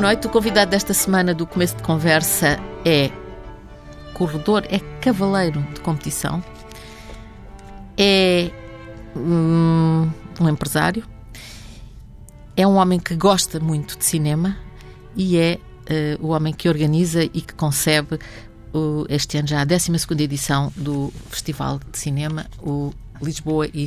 noite. O convidado desta semana do começo de conversa é corredor, é cavaleiro de competição, é hum, um empresário, é um homem que gosta muito de cinema e é uh, o homem que organiza e que concebe uh, este ano já a 12 edição do Festival de Cinema, o Lisboa e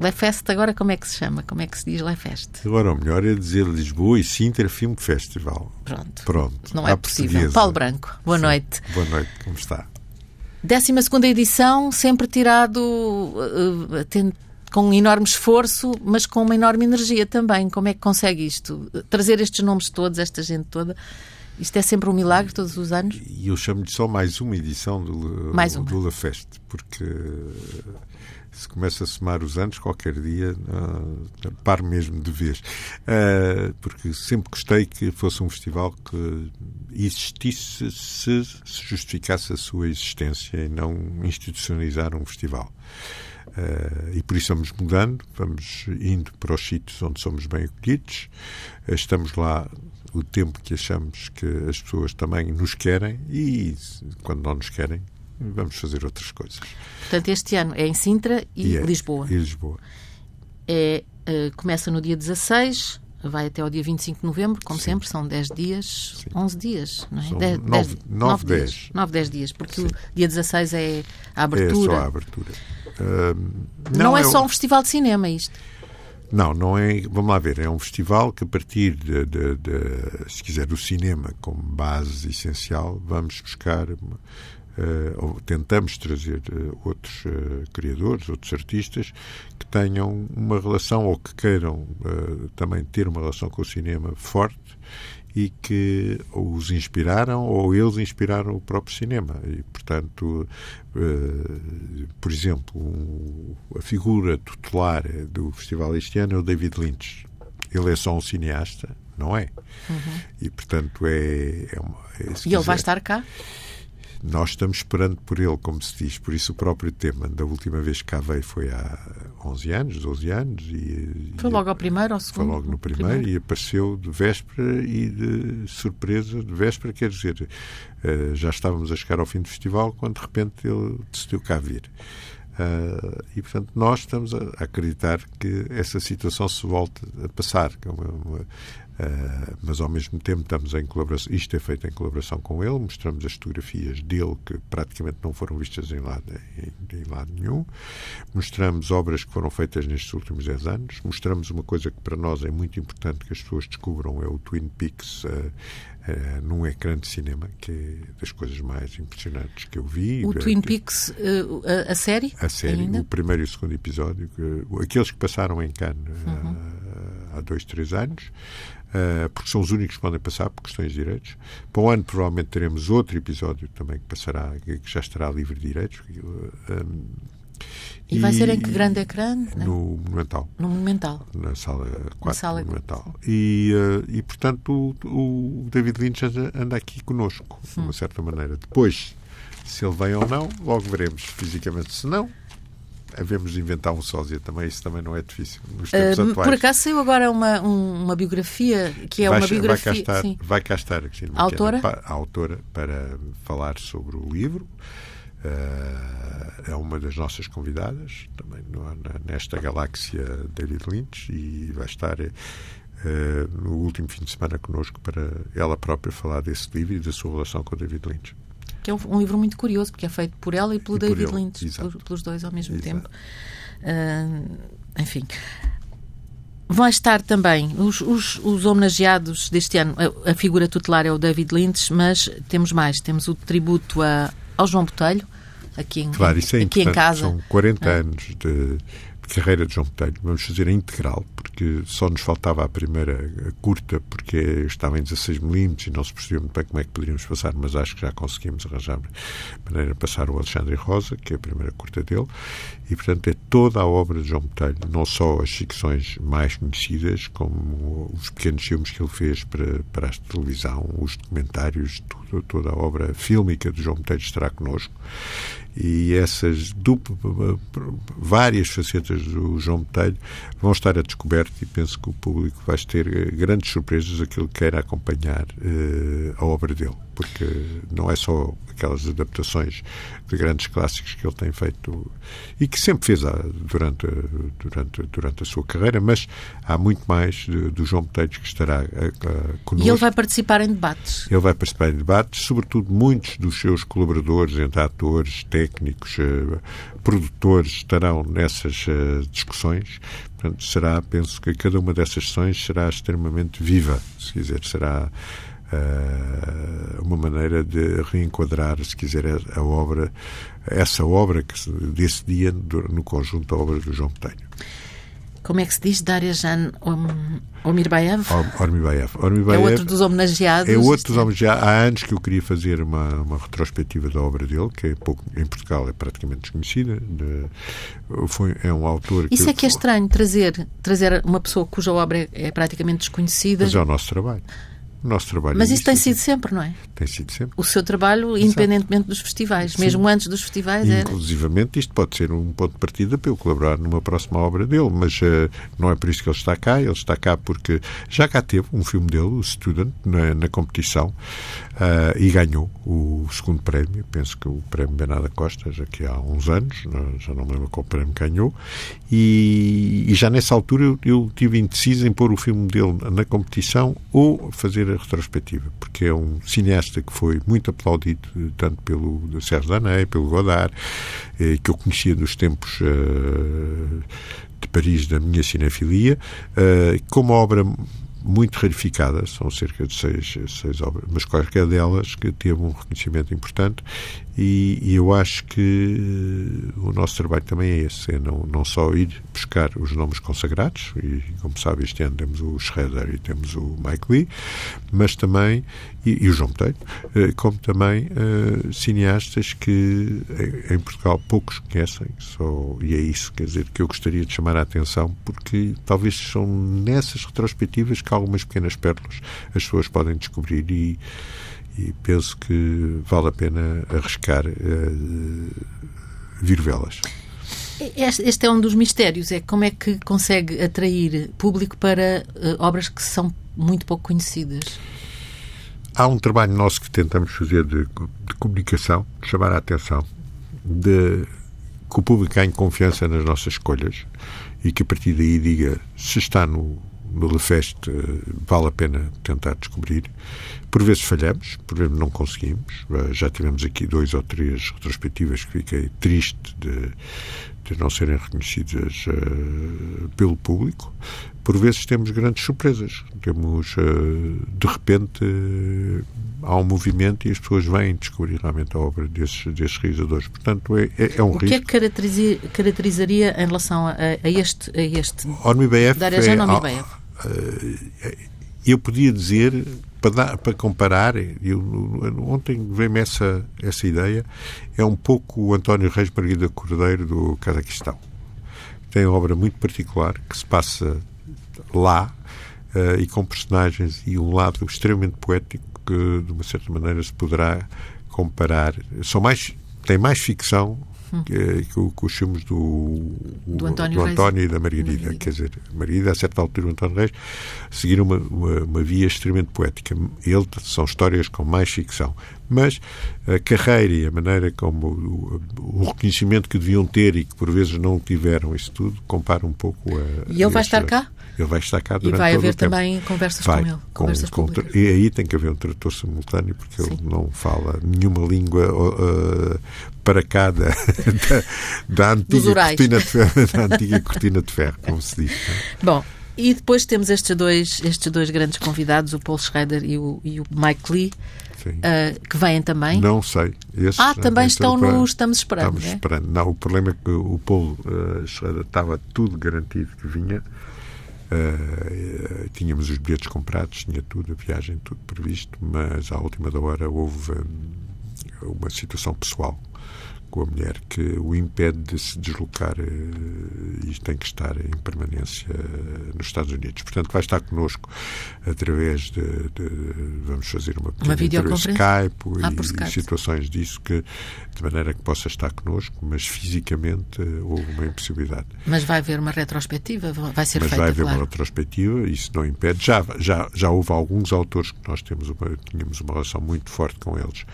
Lefest agora como é que se chama? Como é que se diz Lefest? Agora o melhor é dizer Lisboa e Sintra Film Festival. Pronto. Pronto. Não é possível. Portuguesa. Paulo Branco, boa Sim. noite. Boa noite, como está? 12 segunda edição, sempre tirado uh, uh, com um enorme esforço, mas com uma enorme energia também. Como é que consegue isto? Trazer estes nomes todos, esta gente toda? Isto é sempre um milagre todos os anos? E eu chamo-lhe só mais uma edição do, mais uma. do La Feste, porque se começa a somar os anos, qualquer dia uh, paro mesmo de vez. Uh, porque sempre gostei que fosse um festival que existisse se, se justificasse a sua existência e não institucionalizar um festival. Uh, e por isso vamos mudando, vamos indo para os sítios onde somos bem acolhidos, estamos lá o tempo que achamos que as pessoas também nos querem e quando não nos querem vamos fazer outras coisas. Portanto, este ano é em Sintra e, e é, Lisboa. E Lisboa. É, uh, começa no dia 16, vai até ao dia 25 de novembro, como Sim. sempre, são 10 dias, Sim. 11 dias, não é? São 10, 9, 10, 9, 10. Dias, 9, 10 dias, porque Sim. o dia 16 é a abertura. É só a abertura. Uh, não, não, é, é só um festival de cinema isto. Não, não é. Vamos lá ver. É um festival que, a partir de, de, de se quiser, o cinema como base essencial, vamos buscar Uh, tentamos trazer uh, outros uh, criadores, outros artistas que tenham uma relação ou que queiram também ter uma relação com o cinema forte e que os inspiraram ou eles inspiraram o próprio cinema. E, portanto, por exemplo, um, a figura tutelar do festival este ano é o David Lynch. Ele é só um cineasta, não é? Uhum. E, portanto, é. é, uma, é e ele vai estar cá? Nós estamos esperando por ele, como se diz. Por isso, o próprio tema da última vez que cá veio foi há 11 anos, 12 anos. E, foi e, logo ao primeiro ou segundo? Foi logo no primeiro, primeiro, e apareceu de véspera e de surpresa, de véspera, quer dizer, uh, já estávamos a chegar ao fim do festival quando de repente ele decidiu cá vir. Uh, e, portanto, nós estamos a acreditar que essa situação se volte a passar. Que é uma, uma, Uh, mas ao mesmo tempo estamos em colaboração, isto é feito em colaboração com ele, mostramos as fotografias dele que praticamente não foram vistas em lado, em, em lado nenhum, mostramos obras que foram feitas nestes últimos 10 anos, mostramos uma coisa que para nós é muito importante que as pessoas descubram, é o Twin Peaks uh, uh, num ecrã de cinema, que é das coisas mais impressionantes que eu vi. O Twin Peaks, a, a, série? A série, ainda? o primeiro e o segundo episódio, que, aqueles que passaram em Cannes uhum. há dois, três anos, porque são os únicos que podem passar por questões de direitos. Para o ano, provavelmente, teremos outro episódio também que passará, que já estará livre de direitos. E, e, vai ser em que grande ecrã? No Monumental. No Monumental. Na sala 4 Na sala Monumental. E, uh, e portanto, o, o, David Lynch anda aqui conosco, de uma hum. certa maneira. Depois, se ele vem ou não, logo veremos fisicamente. Se não, havemos de inventar um sósia também, isso também não é difícil nos tempos uh, atuais. Por acaso saiu agora uma, um, uma biografia, que é vai, uma biografia... Vai cá estar, sim. vai cá estar Cristina a autora? a autora para falar sobre o livro. Uh, é uma das nossas convidadas também no, nesta galáxia David Lynch e vai estar uh, no último fim de semana connosco para ela própria falar desse livro e da sua relação com o David Lynch que é um, livro muito curioso, porque é feito por ela e pelo e David Lynch, pelos dois ao mesmo exato. tempo. Uh, enfim. Vão estar também os, os, os, homenageados deste ano. A, a, figura tutelar é o David Lynch, mas temos mais. Temos o tributo a, ao João Botelho, aqui em, claro, isso é aqui em casa. São 40 ah. anos de carreira de João Botelho. Vamos fazer a integral, porque só nos faltava a primeira a curta, porque estava em 16mm e não se percebia muito bem como é que poderíamos passar, mas acho que já conseguimos arranjar maneira de passar o Alexandre Rosa, que é a primeira curta dele, e portanto é toda a obra de João Botelho, não só as ficções mais conhecidas, como os pequenos filmes que ele fez para, para a televisão, os documentários, tudo, toda a obra fílmica de João Botelho estará connosco e essas duplo, várias facetas do João Botelho vão estar a descoberto e penso que o público vai ter eh, grandes surpresas aquilo que queira acompanhar uh, a obra dele, porque não é só aquelas adaptações de grandes clássicos que ele tem feito e que sempre fez ah, durante, durante, durante a sua carreira, mas há muito mais do João Botelhos que estará uh, connosco. E ele vai participar em debates? Ele vai participar em debates, sobretudo muitos dos seus colaboradores, entre atores, técnicos, produtores, estarão nessas discussões. Portanto, será, penso que cada uma dessas sessões será extremamente viva, se quiser, será uma maneira de reenquadrar, se quiser, a obra, essa obra que desse dia no conjunto da obra do João Botelho como é que se diz? Daryajan Omirbaev? Ormibaev. É outro dos homenageados. É outro dos homenageados. Há anos que eu queria fazer uma, uma retrospectiva da obra dele, que é pouco, em Portugal é praticamente desconhecida. De, foi, é um autor Isso é que é estranho, trazer, trazer uma pessoa cuja obra é praticamente desconhecida. Mas é o nosso trabalho. O nosso trabalho Mas é isso tem sido sempre, não é? Tem sido sempre. O seu trabalho, Exato. independentemente dos festivais, Sim. mesmo antes dos festivais. E, inclusivamente, isto pode ser um ponto de partida para eu colaborar numa próxima obra dele, mas uh, não é por isso que ele está cá. Ele está cá porque já cá teve um filme dele, o Student, na, na competição, uh, e ganhou o segundo prémio. Penso que o prémio Benada Costa, já que há uns anos, já não me lembro qual prémio ganhou, e, e já nessa altura eu, eu tive indeciso em pôr o filme dele na competição ou fazer a retrospectiva, porque é um cineasta que foi muito aplaudido tanto pelo Sérgio Danei, pelo Godard, eh, que eu conhecia dos tempos eh, de Paris da minha cinefilia, eh, como obra muito rarificadas, são cerca de seis, seis obras, mas qualquer delas que teve um reconhecimento importante e, e, eu acho que eh, o nosso trabalho também é esse, é não, não só ir buscar os nomes consagrados, e como sabe este ano temos o Schroeder e temos o Mike Lee, mas também, e, e o João Botelho, eh, como também uh, cineastas que em Portugal poucos conhecem, só, e é isso, quer dizer, que eu gostaria de chamar a atenção, porque talvez são nessas retrospectivas que algumas pequenas pérolas as pessoas podem descobrir e e penso que vale a pena arriscar uh, vir velas. Este é um dos mistérios, é como é que consegue atrair público para uh, obras que são muito pouco conhecidas. Há um trabalho nosso que tentamos fazer de, de comunicação, de chamar a atenção, de que o público ganhe confiança nas nossas escolhas e que a partir daí diga se está no, no Lefest vale a pena tentar descobrir. Por vezes falhamos, por vezes não conseguimos. Eh, já tivemos aqui dois ou três retrospectivas que fiquei triste de, de não serem reconhecidas uh, pelo público. Por vezes temos grandes surpresas. Temos, uh, de repente, uh, há um movimento e as pessoas vêm descobrir realmente a obra desses, desses realizadores. Portanto, é, é, é um o risco. O que é que caracterizaria em relação a, a este... A este Ormi BF é, eh, eu podia dizer, para, dar, para comparar, eu, ontem veio-me essa, essa ideia, é um pouco o António Reis Margarida Cordeiro do Cazaquistão. Tem uma obra muito particular que se passa lá uh, e com personagens e um lado extremamente poético que, de uma certa maneira, se poderá comparar. São mais, tem mais ficção que, que, os filmes do, do António, do António e da Margarida. Margarida. Quer dizer, Margarida, a certa altura, o António Reis, seguiram uma, uma, uma, via extremamente poética. Ele são histórias com mais ficção. Mas a carreira e a maneira como o, o reconhecimento que deviam ter e que por vezes não tiveram, isso tudo, compara um pouco a. E ele vai estar cá? Ele vai estar cá durante E vai haver também conversas vai, com ele. Conversas com, com, e aí tem que haver um tradutor simultâneo, porque Sim. ele não fala nenhuma língua uh, para cá da, da, da antiga cortina de ferro, da antiga cortina de ferro, como se diz. É? Bom, e depois temos estes dois, estes dois grandes convidados, o Paul Schrader e o, e o Mike Lee, uh, que vêm também. Não sei. Esses, ah, também estão para... no Estamos Esperando. Estamos é? esperando. Não, o problema é que o Paul uh, Schrader estava tudo garantido que vinha. Uh, tínhamos os bilhetes comprados, tinha tudo, a viagem, tudo previsto, mas à última da hora houve um, uma situação pessoal com a mulher que o impede de se deslocar uh, e tem que estar em permanência uh, nos Estados Unidos. Portanto, vai estar connosco através de, de vamos fazer uma, uma videoconferência Skype ah, e, Skype. situações disso que de maneira que possa estar connosco, mas fisicamente uh, houve uma impossibilidade. Mas vai haver uma retrospectiva, vai ser mas feita, vai haver claro. uma retrospectiva, isso não impede. Já já já houve alguns autores que nós temos uma, tínhamos uma relação muito forte com eles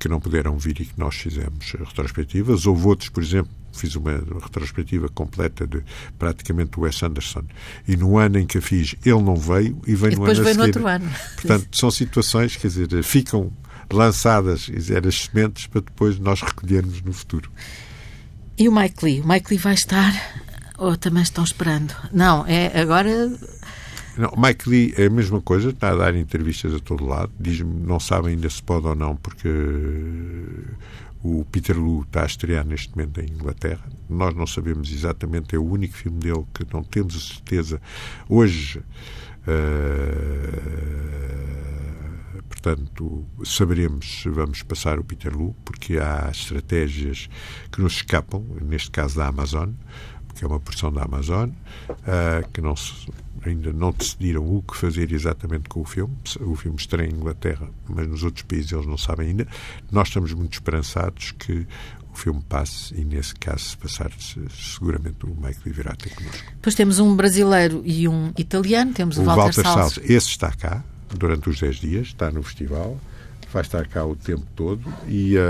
que não puderam vir e que nós fizemos retrospectivas. Houve outros, por exemplo, fiz uma retrospectiva completa de praticamente o Wes Anderson e no ano em que a fiz ele não veio e veio e no ano veio a seguir. no outro ano. Portanto, são situações, quer dizer, ficam lançadas dizer, as sementes para depois nós recolhermos no futuro. E o Mike Lee? O Mike Lee vai estar ou também estão esperando? Não, é agora não, Mike Lee é a mesma coisa, está a dar entrevistas a todo lado, diz-me, não sabe ainda se pode ou não, porque o Peter Lu está a estrear neste momento em Inglaterra. Nós não sabemos exatamente, é o único filme dele que não temos a certeza. Hoje, uh, portanto, saberemos se vamos passar o Peter Lu, porque há estratégias que nos escapam, neste caso da Amazon, que é uma porção da Amazon, uh, que não se, ainda não decidiram o que fazer exatamente com o filme. O filme estreia em Inglaterra, mas nos outros países eles não sabem ainda. Nós estamos muito esperançados que o filme passe e, nesse caso, se passar, seguramente o Mike ter connosco. Depois temos um brasileiro e um italiano, temos o, o Walter, Walter Salles. Salles. Esse está cá durante os 10 dias, está no festival, vai estar cá o tempo todo e, uh,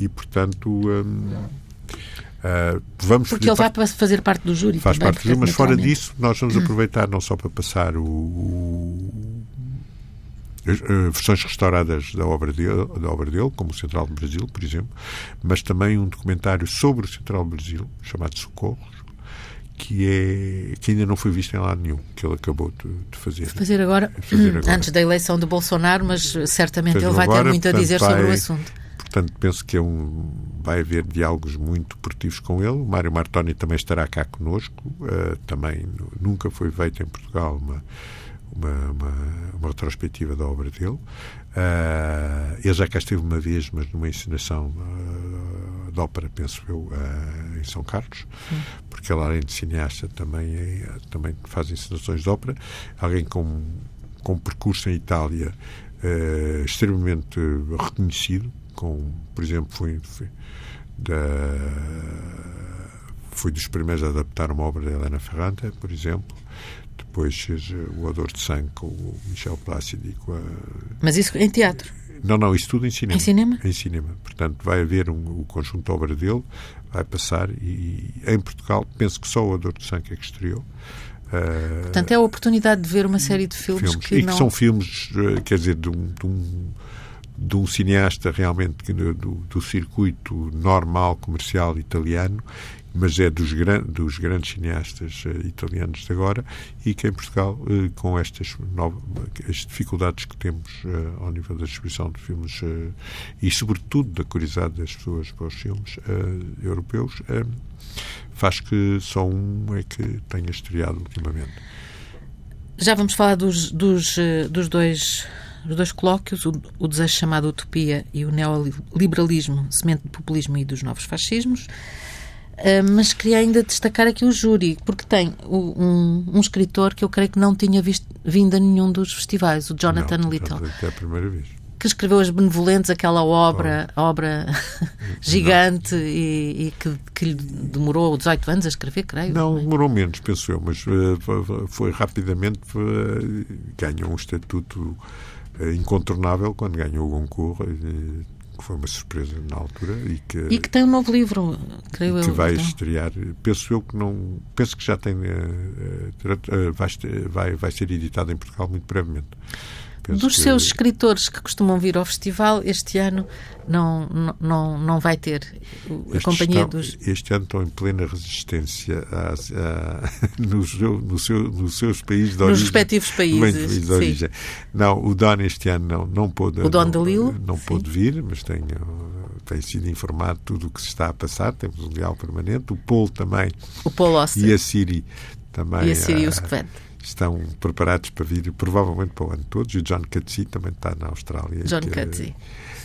e portanto. Um, Uh, vamos Porque ele vai fazer parte do júri. Faz também, parte do júri, mas fora disso, nós vamos aproveitar não só para passar o, o as, uh, versões restauradas da obra, dele, da obra dele, como o Central do Brasil, por exemplo, mas também um documentário sobre o Central do Brasil, chamado Socorros, que, é, que ainda não foi visto em lado nenhum, que ele acabou de, de fazer. Fazer agora, fazer agora, antes da eleição de Bolsonaro, mas certamente ele vai agora, ter muito a dizer vai, sobre o assunto. Portanto, penso que é um, vai haver diálogos muito produtivos com ele. O Mário Martoni também estará cá conosco. Uh, também nunca foi feita em Portugal uma, uma, uma, uma retrospectiva da obra dele. Uh, ele já cá esteve uma vez, mas numa encenação uh, de ópera, penso eu, uh, em São Carlos, Sim. porque ele, além de cineasta, também, é, também faz encenações de ópera. Alguém com, com um percurso em Itália extremamente reconhecido, com, por exemplo, foi, foi, da, foi dos primeiros a adaptar uma obra de Helena Ferrante, por exemplo. Depois O Odor de Sangue com o Michel Plácido e com a... Mas isso em teatro? Não, não, isso tudo em cinema. Em cinema? Em cinema. Portanto, vai haver um, o conjunto de obra dele, vai passar e, em Portugal, penso que só O Odor de Sangue é que estreou. Uh, Portanto, é a oportunidade de ver uma série de filmes, filmes que e não... que são filmes, quer dizer, de um, de um de um cineasta realmente do, do, circuito normal comercial italiano, mas é dos, gran, dos grandes cineastas uh, italianos de agora e que em Portugal, uh, com estas as dificuldades que temos uh, ao nível da distribuição de filmes e, sobretudo, da curiosidade das pessoas para os filmes europeus, faz que só um é que tenha estreado ultimamente. Já vamos falar dos, dos, dos dois os dois colóquios, o, o desejo chamado Utopia e o neoliberalismo, semente do populismo e dos novos fascismos. Uh, mas queria ainda destacar aqui o júri, porque tem um, um, escritor que eu creio que não tinha visto, vindo a nenhum dos festivais, o Jonathan não, Little. É a primeira vez. Que escreveu As Benevolentes, aquela obra, oh. obra gigante e, e que, que, lhe demorou 18 anos a escrever, creio. Não, demorou menos, penso eu, mas uh, foi rapidamente, uh, ganhou um estatuto incontornável quando ganhou o Goncourt, que foi uma surpresa na altura e que, e que tem um novo livro, creio que eu. vai então. estrear. Penso eu que não. Penso que já tem. vai, vai, vai ser editado em Portugal muito brevemente. Penso Dos que... seus escritores que costumam vir ao festival, este ano não, não, não, vai ter a este companhia estão, dos. Este ano estão em plena resistência a, a, no, seu, no seu, nos seus países de origem. Nos respectivos países. De origem. Não, o Don este ano não, não pôde. O Don não, Lille? Não pôde vir, mas tenho, tem sido informado de tudo o que se está a passar. Temos um diálogo permanente. O Paul também. O Paul E a Siri também. E a Siri uh, estão preparados para vir, provavelmente para o ano todos. E o John Cutsey também está na Austrália. John Cutsey.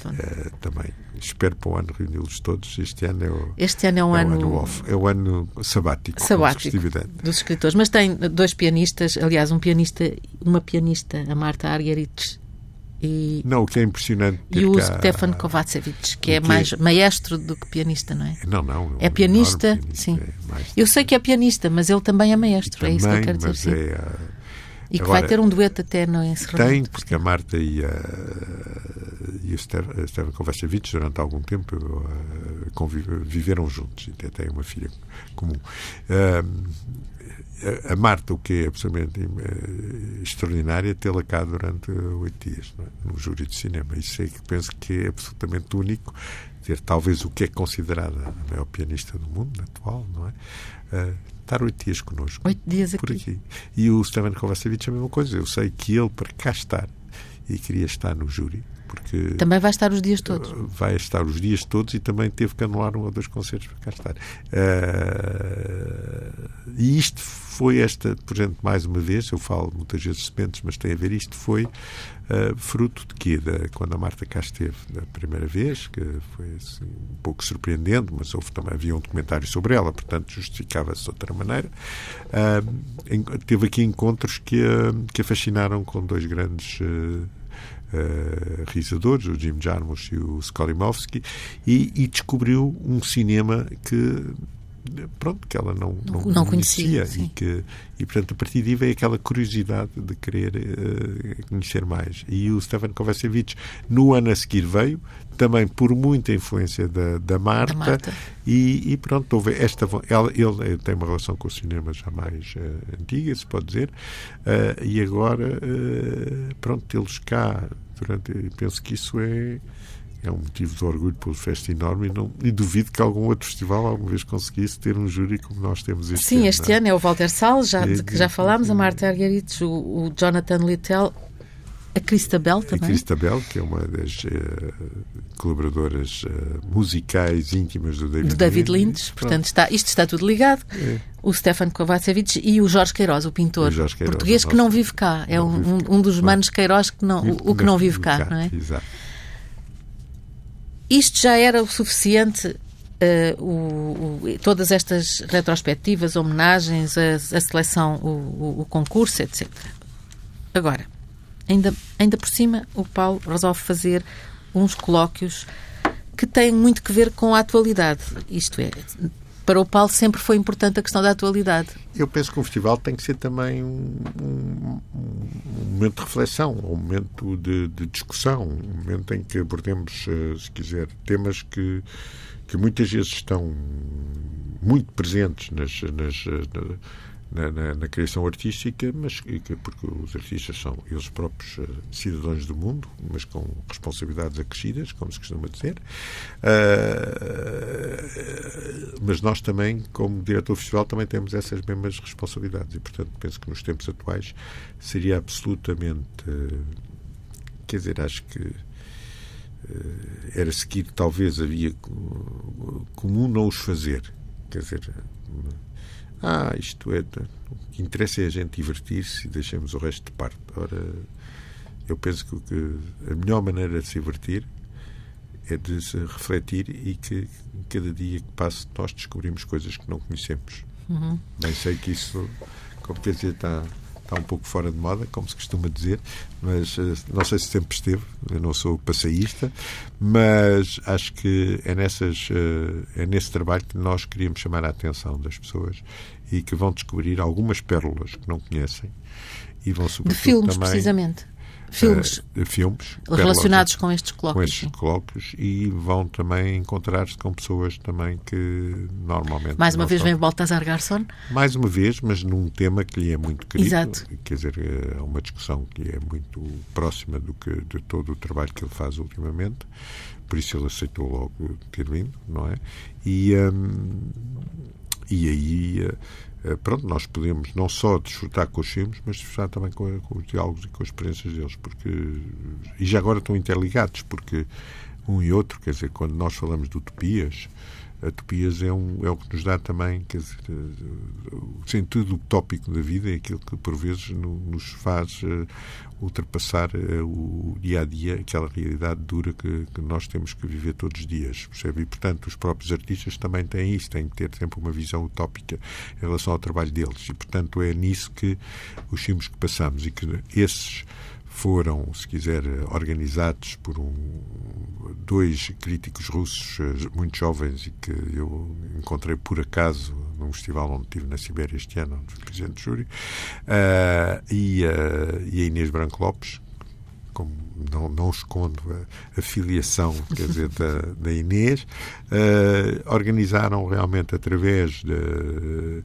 Uh, também espero para o ano reuni-los todos. Este ano é o, este ano é um é ano, ano off, é o ano sabático, sabático dos escritores. Mas tem dois pianistas, aliás, um pianista, uma pianista, a Marta Argerich e, não, o que é impressionante. E o cá... Stefan Kovacevic, que é mais maestro do que pianista, não é? Não, não. É, é pianista, pianista, sim. É eu sei que é pianista, mas ele também é maestro, também, é isso que eu quero dizer. Sim. É, e que Agora, vai ter um dueto até no encerramento. Tem, porque a Marta e, a, e o Stefan Kovacevic, durante algum tempo, uh, viveram juntos e até têm uma filha comum. Uh, a Marta, o que é absolutamente uh, extraordinário, é tê-la cá durante oito dias, é? no júri de cinema. Isso é que penso que é absolutamente único, ter talvez o que é considerada a maior pianista do mundo atual, não é? Uh, estar oito dias connosco. Oito dias por aqui. aqui. E o Steven Kovacevic é a mesma coisa. Eu sei que ele, para cá estar, e queria estar no júri, porque também vai estar os dias todos. Vai estar os dias todos e também teve que anular um ou dois concertos para cá estar. Uh, e isto foi esta, por exemplo, mais uma vez, eu falo muitas vezes sementes, mas tem a ver, isto foi uh, fruto de quê? Da, quando a Marta cá esteve da primeira vez, que foi assim, um pouco surpreendente, mas houve também havia um documentário sobre ela, portanto justificava-se de outra maneira. Uh, teve aqui encontros que, que a fascinaram com dois grandes uh, realizadores, o Jim Jarmusch e o Skolimowski, e, e descobriu um cinema que pronto, que ela não, não, não conhecia, conhecia e que e portanto a partir daí veio aquela curiosidade de querer uh, conhecer mais e o Stefan Kovacevic no ano a seguir veio também por muita influência da, da Marta, da Marta. E, e, pronto, houve esta ela, ele tem uma relação com o cinema já mais uh, antiga, se pode dizer, uh, e agora pronto, eles cá durante, penso que isso é é um motivo de orgulho pelo festa enorme e, não, e duvido que algum outro festival alguma vez conseguisse ter um júri como nós temos este Sim, ano. Sim, este é? ano é o Walter Salles, já, de que já falámos, a Marta Argarites, o, o Jonathan Littell, a Cristabel também. A Cristabel, que é uma das uh, colaboradoras uh, musicais íntimas do David, do David Lynch. Portanto, está, isto está tudo ligado. É. O Stefan Kovacevic e o Jorge Queiroz, o pintor o Queiroz, português que não vive cá. É um, um, um, dos manos Queiroz que não, o, o que não vive cá, cá, não é? Exato. Isto já era o suficiente, uh, o, o, todas estas retrospectivas, homenagens, a, a seleção, o, o, concurso, etc. Agora, ainda, ainda por cima, o Paulo resolve fazer uns colóquios que têm muito que ver com a atualidade. Isto é, para o Paulo sempre foi importante a questão da atualidade. Eu penso que um festival tem que ser também um, um, um momento de reflexão, um momento de, de, discussão, um momento em que abordemos, eh, se quiser, temas que, que muitas vezes estão muito presentes nas, nas, nas na, na, na, criação artística, mas que, porque os artistas são eles próprios uh, cidadãos do mundo, mas com responsabilidades acrescidas, como se costuma dizer. Uh, mas nós também, como diretor festival, também temos essas mesmas responsabilidades e, portanto, penso que nos tempos atuais seria absolutamente. Uh, quer dizer, acho que era seguir, talvez havia comum não os fazer. Quer dizer, ah, isto é. O que interessa é a gente divertir-se e deixemos o resto de parte. Ora, eu penso que a melhor maneira de se divertir é de se refletir e que cada dia que passa nós descobrimos coisas que não conhecemos. Uhum. Bem sei que isso, como quer dizer, está está um pouco fora de moda, como se costuma dizer, mas uh, não sei se sempre esteve, eu não sou passeísta, mas acho que é, nessas, uh, é nesse trabalho que nós queríamos chamar a atenção das pessoas e que vão descobrir algumas pérolas que não conhecem e vão sobretudo de filmes, também, precisamente filmes, uh, filmes relacionados com estes colóquios. Com estes colóquios e vão também encontrar-se com pessoas também que normalmente. Mais uma vez são... vem Baltasar Garçon? Mais uma vez, mas num tema que lhe é muito querido. Exato. Quer dizer, é uma discussão que é muito próxima do que, de todo o trabalho que ele faz ultimamente. Por isso ele aceitou logo ter vindo, não é? E, um, e aí eh, pronto, nós podemos não só desfrutar com os filmes, mas desfrutar também com, com, os diálogos e com as experiências deles, porque e já agora estão interligados, porque um e outro, quer dizer, quando nós falamos de utopias, a Topias é, um, é o que nos dá também dizer, o sentido utópico da vida, é aquilo que por vezes no, nos faz uh, ultrapassar uh, o dia a dia, aquela realidade dura que, que, nós temos que viver todos os dias. Percebe? E, portanto, os próprios artistas também têm isso, têm que ter sempre uma visão utópica em relação ao trabalho deles. E, portanto, é nisso que os filmes que passamos e que esses foram, se quiser, organizados por um, dois críticos russos eh, muito jovens e que eu encontrei por acaso num festival onde estive na Sibéria este ano, onde fui presidente de júri, uh, e, uh, e a Inês Branco Lopes, como não, não escondo a, a filiação quer dizer, da, da Inês, uh, organizaram realmente através de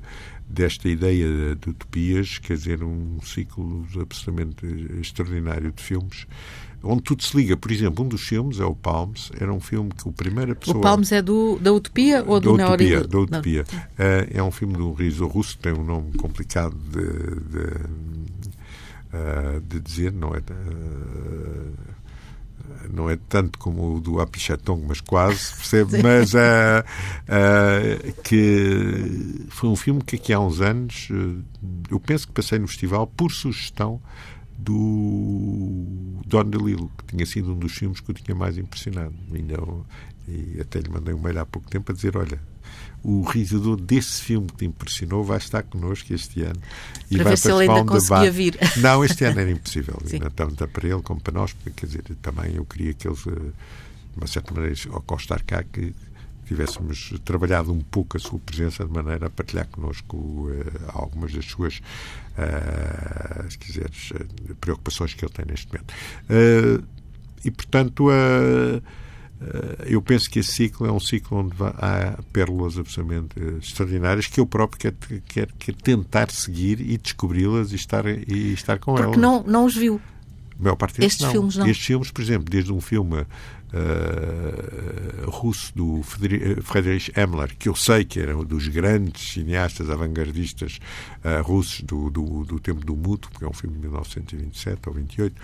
desta ideia de utopias, quer dizer, um ciclo absolutamente extraordinário de filmes onde tudo se liga. Por exemplo, um dos filmes é o Palms, era um filme que o primeira pessoa... O Palms é do, da Utopia ou do da Utopia, da Utopia. Uh, é um filme de um realizador russo, tem um nome complicado de, de, uh, de dizer, não é... Uh, não é tanto como o do Apichatong, mas quase, percebe? mas uh, uh, que foi um filme que aqui há uns anos uh, eu penso que passei no festival por sugestão do Don DeLillo, que tinha sido um dos filmes que eu tinha mais impressionado. E, não, e até lhe mandei um mail há pouco tempo a dizer: olha, o realizador desse filme que te impressionou vai estar connosco este ano e para vai participar se ele ainda um debate. Vir. Não, este ano era impossível, tanto para ele como para nós, porque quer dizer, também eu queria que eles, eh, de uma certa maneira, ao constar cá, que tivéssemos trabalhado um pouco a sua presença de maneira a partilhar connosco uh, algumas das suas, uh, se quiseres, preocupações que ele tem neste momento. Uh, e, portanto, eu penso que esse ciclo é um ciclo onde há pérolas absolutamente extraordinárias que eu próprio quero, quero, quero tentar seguir e descobri-las e estar, e estar com Porque elas. Porque não, não os viu. A maior parte Estes não. filmes não. Estes filmes, por exemplo, desde um filme uh, russo do Friedrich Himmler, que eu sei que era um dos grandes cineastas avantgardistas uh, russos do, do, do, tempo do Muto, que é um filme de 1927 ou 28,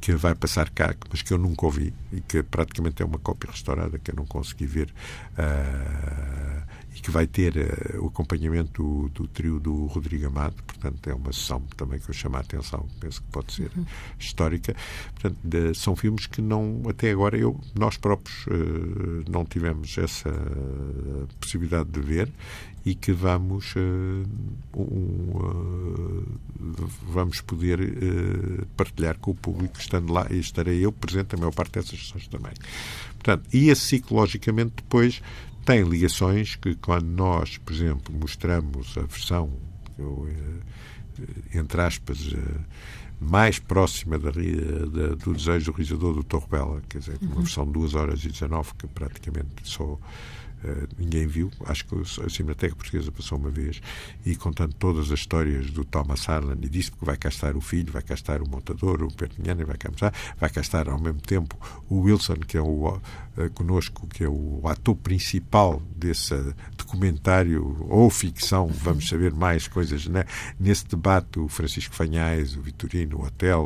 que vai passar cá, mas que eu nunca ouvi e que praticamente é uma cópia restaurada que eu não consegui ver. Uh, e que vai ter uh, o acompanhamento do, do, trio do Rodrigo Amado, portanto é uma sessão também que eu chamo a atenção, penso que pode ser uhum. histórica. Portanto, de, são filmes que não, até agora, eu, nós próprios uh, não tivemos essa possibilidade de ver e que vamos uh, um, vamos poder partilhar com o público, estando lá e estarei eu presente a maior parte dessas sessões também. Portanto, e esse ciclo, logicamente, depois tem ligações que, quando nós, por exemplo, mostramos a versão, eh, entre aspas, eh, mais próxima da, da, do desejo do realizador do Torre Bela, quer dizer, uma uhum. versão de 2 horas e 19, que praticamente só Uh, ninguém viu, acho que a Cinemateca Portuguesa passou uma vez e contando todas as histórias do Thomas Harlan e disse que vai cá estar o filho, vai cá estar o montador, o Perpignan, vai cá estar, vai cá estar ao mesmo tempo o Wilson, que é o uh, conosco, que é o ator principal desse documentário ou ficção, vamos saber mais coisas né? nesse debate, o Francisco Fanhais, o Vitorino, o Hotel,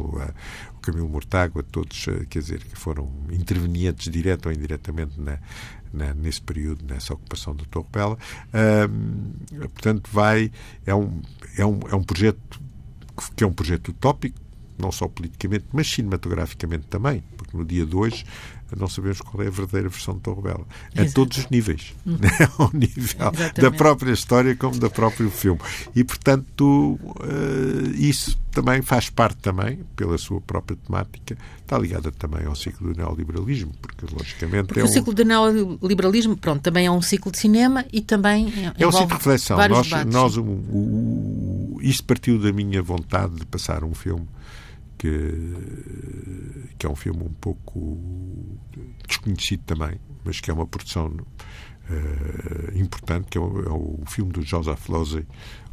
o Camilo Mortágua, todos, quer dizer, que foram intervenientes direto ou indiretamente na, né, nesse período, nessa ocupação da Torre Bela. portanto, vai. É um, é, um, é um projeto que é um projeto utópico, não só politicamente, mas cinematograficamente também, porque no dia de hoje não sabemos qual é a verdadeira versão de Torre Bela. A todos os níveis. Uhum. Ao nível Exatamente. da própria história como da próprio filme. E, portanto, uh, isso também faz parte também, pela sua própria temática, está ligada também ao ciclo do neoliberalismo, porque, logicamente... Porque é o um... ciclo do neoliberalismo, pronto, também é um ciclo de cinema e também É um ciclo de reflexão. Nós, nós o, o, isto partiu da minha vontade de passar um filme que, que é um filme um pouco desconhecido também, mas que é uma produção uh, importante, que é o, é o, filme do Joseph Losey,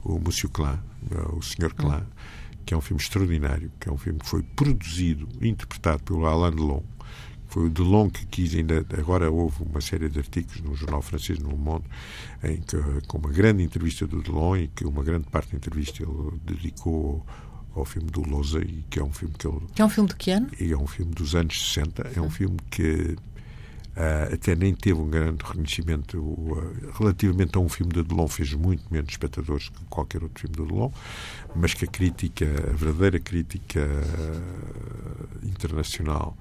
o Monsieur Klein, eh, o Sr. Klein, que é um filme extraordinário, que é um filme que foi produzido interpretado pelo Alain Delon, foi o Delon que quis ainda agora houve uma série de artigos no jornal francês no Monde em que com uma grande entrevista do Delon e que uma grande parte da entrevista ele dedicou ao filme do Losey, que é um filme que ele. Que é um filme de que ano? E é um filme dos anos 60. É um filme que Uh, até nem teve um grande reconhecimento uh, relativamente a um filme de Delon fez muito menos espectadores que qualquer outro filme de Delon mas que a crítica a verdadeira crítica uh, internacional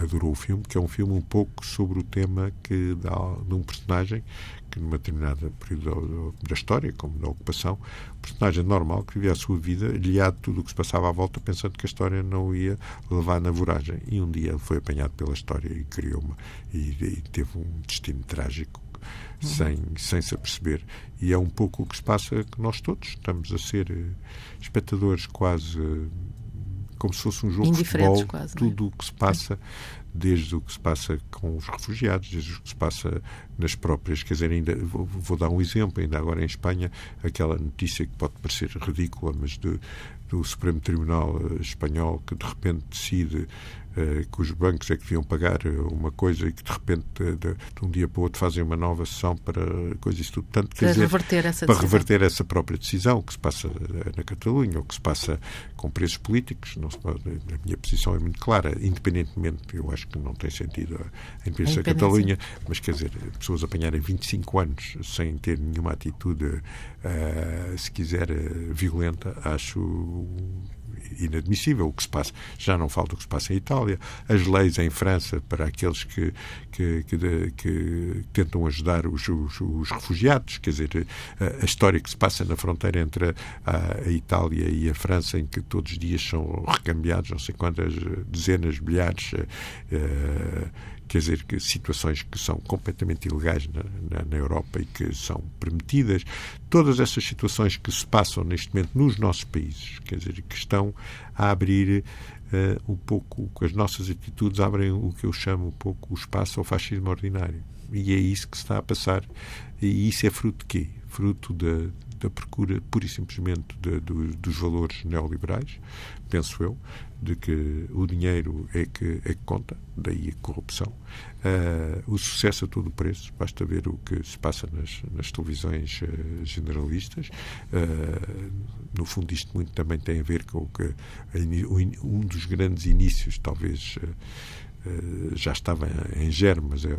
adorou o filme que é um filme um pouco sobre o tema que dá de um personagem que numa determinada período da história, como da ocupação, um personagem normal que vivia a sua vida aliado tudo o que se passava à volta, pensando que a história não o ia levar na voragem. E um dia ele foi apanhado pela história e criou uma e, e teve um destino trágico uhum. sem, sem se aperceber. E é um pouco o que se passa que nós todos estamos a ser eh, espectadores quase eh, como se fosse um jogo de futebol, quase, é? tudo o que se passa desde o que se passa com os refugiados, desde o que se passa nas próprias. Quer dizer, ainda vou, vou dar um exemplo, ainda agora em Espanha, aquela notícia que pode parecer ridícula, mas de, do Supremo Tribunal eh, Espanhol que de repente decide que os bancos é que deviam pagar eh, uma coisa e que de repente de, de, um dia para o outro fazem uma nova sessão para coisas tudo. Tanto, para dizer, reverter essa para decisão. reverter essa própria decisão, que se passa na Catalunha, ou que se passa com presos políticos. Não se, a minha posição é muito clara, independentemente, eu acho que não tem sentido a independência da Catalunha, mas quer dizer, pessoas apanharem 25 anos sem ter nenhuma atitude, uh, se quiser, violenta, acho inadmissível o que se passa. Já não falta o que se passa em Itália. As leis em França para aqueles que, que, que, que tentam ajudar os, os, os, refugiados, quer dizer, a, a, história que se passa na fronteira entre a, a, Itália e a França, em que todos os dias são recambiados não sei quantas dezenas, milhares. Uh, quer dizer, que situações que são completamente ilegais na, na, na, Europa e que são permitidas, todas essas situações que se passam neste momento nos nossos países, quer dizer, que estão a abrir uh, um pouco, as nossas atitudes abrem o que eu chamo um pouco o espaço ao fascismo ordinário. E é isso que está a passar. E isso é fruto de quê? Fruto da, procura, pura e simplesmente, de, dos valores neoliberais, penso eu, de que o dinheiro é que, é que conta, daí a corrupção. Uh, o sucesso a todo preço, basta ver o que se passa nas, nas televisões uh, generalistas. Uh, no fundo, isto muito também tem a ver com o que um dos grandes inícios, talvez já estava em germe, mas é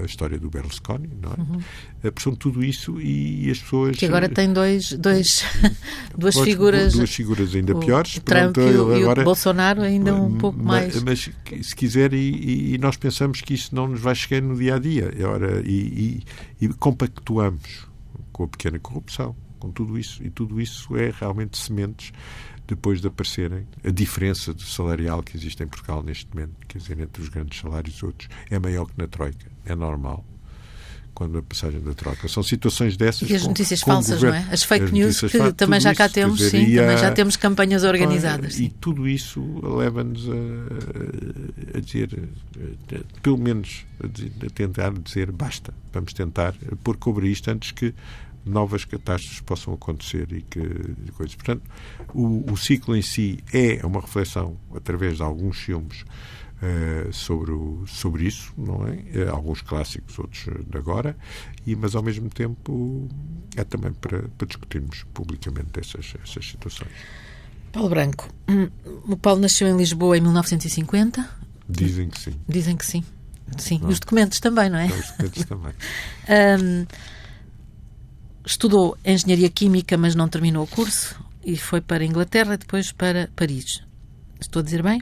a história do Berlusconi, não é? Uhum. Eh, portanto, tudo isso e as pessoas... Que agora tem dois, dois, duas figuras... Duas figuras ainda piores. O Trump Pronto, e, o, agora, e o Bolsonaro ainda um pouco mais... Mas, se quiser, e, e, nós pensamos que isso não nos vai chegar no dia-a-dia. -dia, ora, e, e, e compactuamos com a pequena corrupção, com tudo isso. E tudo isso é realmente sementes depois de aparecerem, a diferença salarial que existe em Portugal neste momento, quer dizer, entre os grandes salários e outros, é maior que na Troika. É normal. Quando a passagem da troca. São situações dessas. E as notícias com, falsas, não é? As fake as news, que falsas, também já cá isso, temos, dizer, sim, também já temos campanhas organizadas. e tudo isso leva-nos a, a, dizer, a, pelo menos a, a tentar dizer basta. Vamos tentar pôr cobre isto antes que novas catástrofes possam acontecer e que coisas. Portanto, o, o ciclo em si é uma reflexão através de alguns filmes uh, sobre, o, sobre isso, não é? Uh, alguns clássicos, outros de agora, e, mas ao mesmo tempo é também para, para discutirmos publicamente essas, essas situações. Paulo Branco, o Paulo nasceu em Lisboa em 1950? Dizem que sim. Dizem que sim. Sim, não. os documentos também, não é? Os documentos também. um, estudou Engenharia Química, mas não terminou o curso e foi para a Inglaterra e depois para Paris. Estou a dizer bem?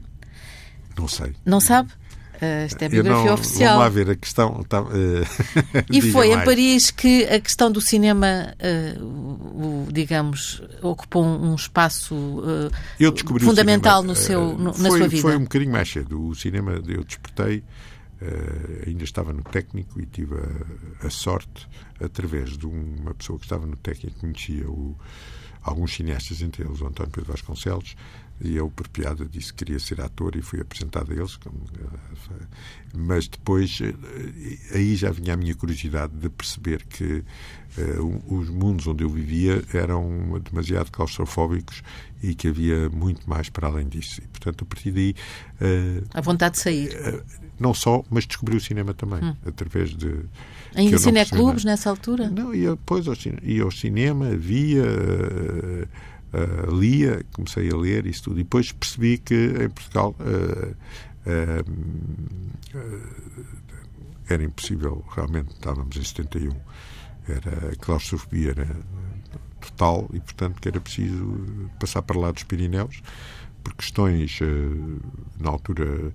Não sei. Não sabe? Uh, esta é a biografia não, oficial. Vamos lá ver a questão. Tá, uh, e foi mais. em Paris que a questão do cinema, uh, o, digamos, ocupou um espaço fundamental cinema, no seu, no, foi, na sua vida. Foi um bocadinho mais cedo. O cinema eu despertei Uh, ainda estava no técnico e tive a, a, sorte, através de uma pessoa que estava no técnico, conhecia o, alguns cineastas, entre eles o António Pedro Vasconcelos, e eu, por piada, disse que queria ser ator e fui apresentado a eles. Uh, mas depois, uh, aí já vinha a minha curiosidade de perceber que os mundos onde eu vivia eram demasiado claustrofóbicos e que havia muito mais para além disso. E, portanto, a partir daí. a vontade de sair não só, mas descobri o cinema também, hum. através de. Em cineclubes nessa altura? Não, ia depois ao, ia ao cinema, via, uh, lia, comecei a ler isso tudo. E depois percebi que em Portugal uh, era impossível, realmente, estávamos em 71, era, claustrofobia era total e, portanto, que era preciso passar para lá dos Pirineus, por questões, na altura,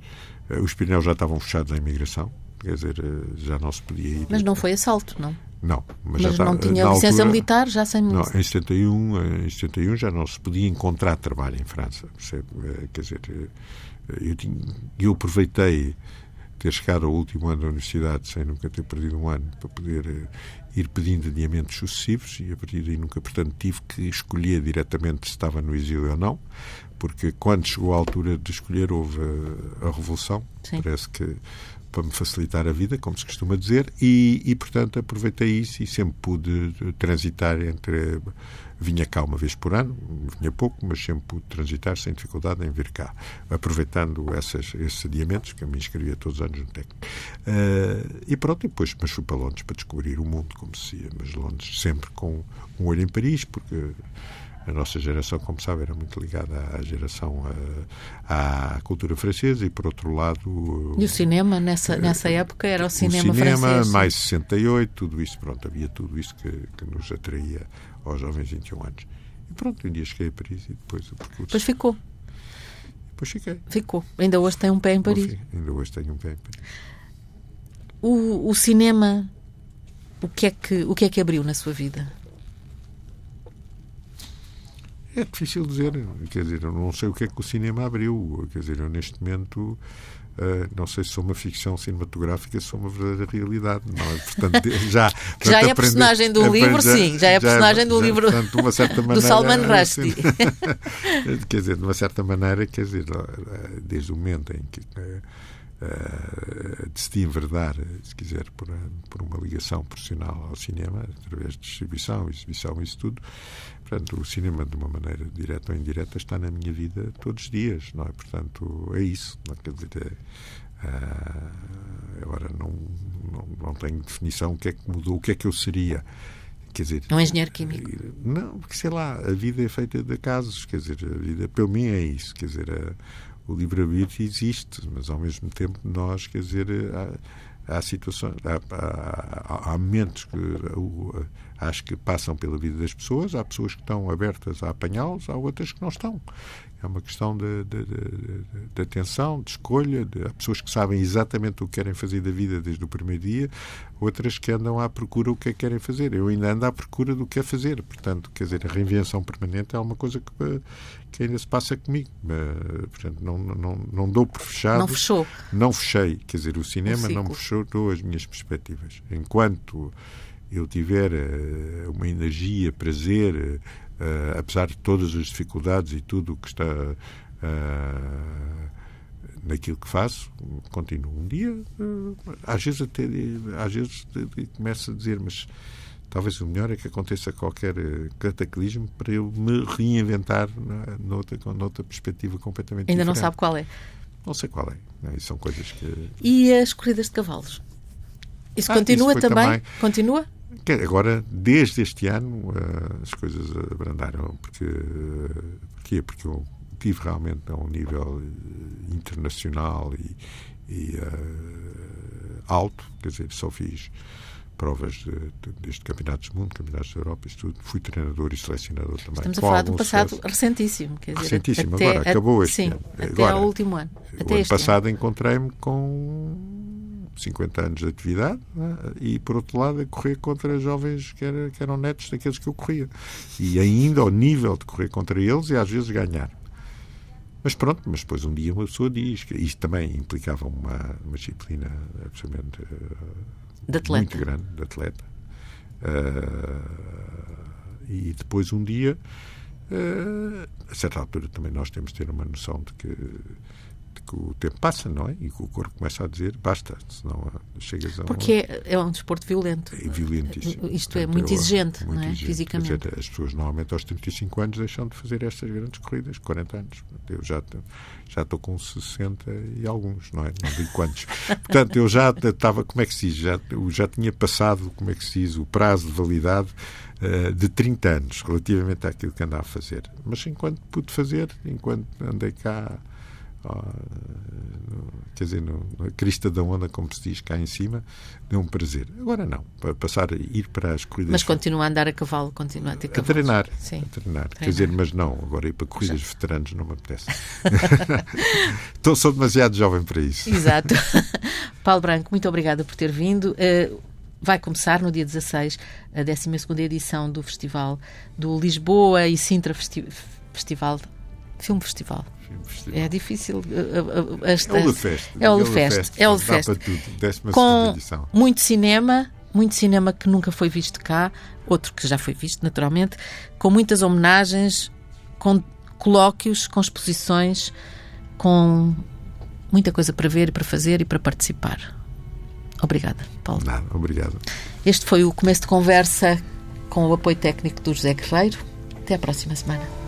os Pirineus já estavam fechados à imigração, quer dizer, já não se podia ir. Mas não foi assalto, não? Não, mas, mas já não tá, tinha licença altura, militar, já sem Não, em 71, em 71 já não se podia encontrar trabalho em França. Percebe? Eh, quer dizer, eh, eu, tinha, eu aproveitei ter chegado ao último ano da universidade sem nunca ter perdido um ano para poder eh, ir pedindo adiamentos sucessivos e a partir daí nunca, portanto, tive que escolher diretamente se estava no exílio ou não, porque quando chegou a altura de escolher houve a, a Revolução, Sim. parece que para me facilitar a vida, como se costuma dizer, e, e, portanto aproveitei isso e sempre pude transitar entre. Vinha cá uma vez por ano, vinha pouco, mas sempre pude transitar sem dificuldade em vir cá, aproveitando essas, esses adiamentos, que eu me inscrevia todos os anos no técnico. Uh, e pronto, depois mas fui para Londres para descobrir o mundo, como se dizia, mas Londres sempre com um olho em Paris, porque a nossa geração, como sabe, era muito ligada à geração à, à cultura francesa e, por outro lado... E o cinema, nessa, nessa época, era o cinema, o cinema francês? mais 68, tudo isso, pronto, havia tudo isso que, que nos atraía aos jovens 21 anos. E pronto, um dia cheguei a Paris e depois o percurso... Depois ficou? Depois fiquei. Ficou. Ainda hoje tem um pé em Paris? ainda hoje tenho um pé em Paris. O, o cinema, o que, é que, o que é que abriu na sua vida? É difícil dizer, quer dizer, eu não sei o que é que o cinema abriu, quer dizer, eu neste momento Uh, não sei se sou uma ficção cinematográfica, se sou uma verdadeira realidade. Não é? Portanto, já, que já é personagem do livro, sim, já é personagem do já, livro portanto, uma certa maneira, do Salman Rushdie. quer dizer, de uma certa maneira, quer dizer, eh, desde o momento em que uh, uh, decidi enverdar, se quiser, por, por uma ligação profissional ao cinema, através de distribuição, exibição, isso tudo. Portanto, o cinema, de uma maneira direta ou indireta, está na minha vida todos os dias, não é? Portanto, é isso. Não quer dizer, uh, agora não, não, não tenho definição o que é que mudou, o que é que eu seria. Quer dizer, um engenheiro químico. Não, porque sei lá, a vida é feita de casos, quer dizer, a vida, pelo mim é isso, quer dizer, a, o livre-arbítrio existe, mas ao mesmo tempo nós, quer dizer, há, há situações, há, há, há momentos que o, acho que passam pela vida das pessoas, há pessoas que estão abertas a apanhá-los, há outras que não estão. É uma questão de, de, de, de atenção, de escolha. Há pessoas que sabem exatamente o que querem fazer da vida desde o primeiro dia, outras que andam à procura do que é que querem fazer. Eu ainda ando à procura do que é fazer. Portanto, quer dizer, a reinvenção permanente é uma coisa que, que ainda se passa comigo. Portanto, não, não, não dou por fechado. Não fechou. Não fechei. Quer dizer, o cinema não me fechou as minhas perspectivas. Enquanto eu tiver uh, uma energia, prazer, uh, apesar de todas as dificuldades e tudo o que está uh, naquilo que faço, continuo. Um dia, às vezes até às vezes começo a dizer, mas talvez o melhor é que aconteça qualquer cataclismo para eu me reinventar na, noutra, noutra perspectiva completamente Ainda diferente. não sabe qual é? Não sei qual é. Não, são coisas que... E as corridas de cavalos? Isso ah, continua isso também? também? Continua? Agora, desde este ano, uh, as coisas abrandaram. Porque, porquê? Porque eu tive realmente a um nível internacional e, e uh, alto, quer dizer, só fiz provas de, de, desde campeonatos do mundo, campeonatos da Europa, isso tudo. Fui treinador e selecionador também. Estamos a falar um passado sucesso. recentíssimo. Quer dizer, recentíssimo, até, agora, acabou este sim, ano. Até agora, ao último ano. Até o ano passado encontrei-me com 50 anos de atividade né? e, por outro lado, a correr contra jovens que, era, que eram netos daqueles que eu corria. E ainda ao nível de correr contra eles e às vezes ganhar. Mas pronto, mas depois um dia uma pessoa diz que isto também implicava uma, uma disciplina absolutamente uh, muito grande de atleta. Uh, e depois um dia, uh, a certa altura também nós temos de ter uma noção de que que o tempo passa, não é? E que o corpo começa a dizer basta, senão chegas a. Porque é, é um desporto violento. É violentíssimo. Isto é muito exigente, muito não é? Exigente. Fisicamente. Dizer, as pessoas normalmente aos 35 anos deixam de fazer estas grandes corridas, 40 anos. Eu já, já estou com 60 e alguns, não é? Não digo quantos. Portanto, eu já estava, como é que se diz? Já, eu já tinha passado, como é que se diz, o prazo de validade uh, de 30 anos, relativamente àquilo que andava a fazer. Mas enquanto pude fazer, enquanto andei cá quer dizer, no, na crista da onda, como se diz cá em cima, deu um prazer. Agora não, para passar a ir para as corridas. Mas continua a andar a cavalo, continua a ter cavalos. A treinar, Sim. a treinar. Treinar. Quer dizer, mas não, agora ir para corridas de veteranos não me apetece. Estou, sou demasiado jovem para isso. Exato. Paulo Branco, muito obrigada por ter vindo. Uh, vai começar no dia 16 a 12 edição do festival do Lisboa e Sintra Festi Festival Filme Festival. Festival. É difícil. uh, uh, uh, esta- É o Lefest. É o Lefest. É o Lefest. tudo. Décima Com edição. muito cinema, muito cinema que nunca foi visto cá, outro que já foi visto, naturalmente, com muitas homenagens, com colóquios, com exposições, com muita coisa para ver para fazer e para participar. Obrigada, Paulo. Nada, obrigado. Este foi o começo de conversa com o apoio técnico do José Guerreiro. Até à próxima semana.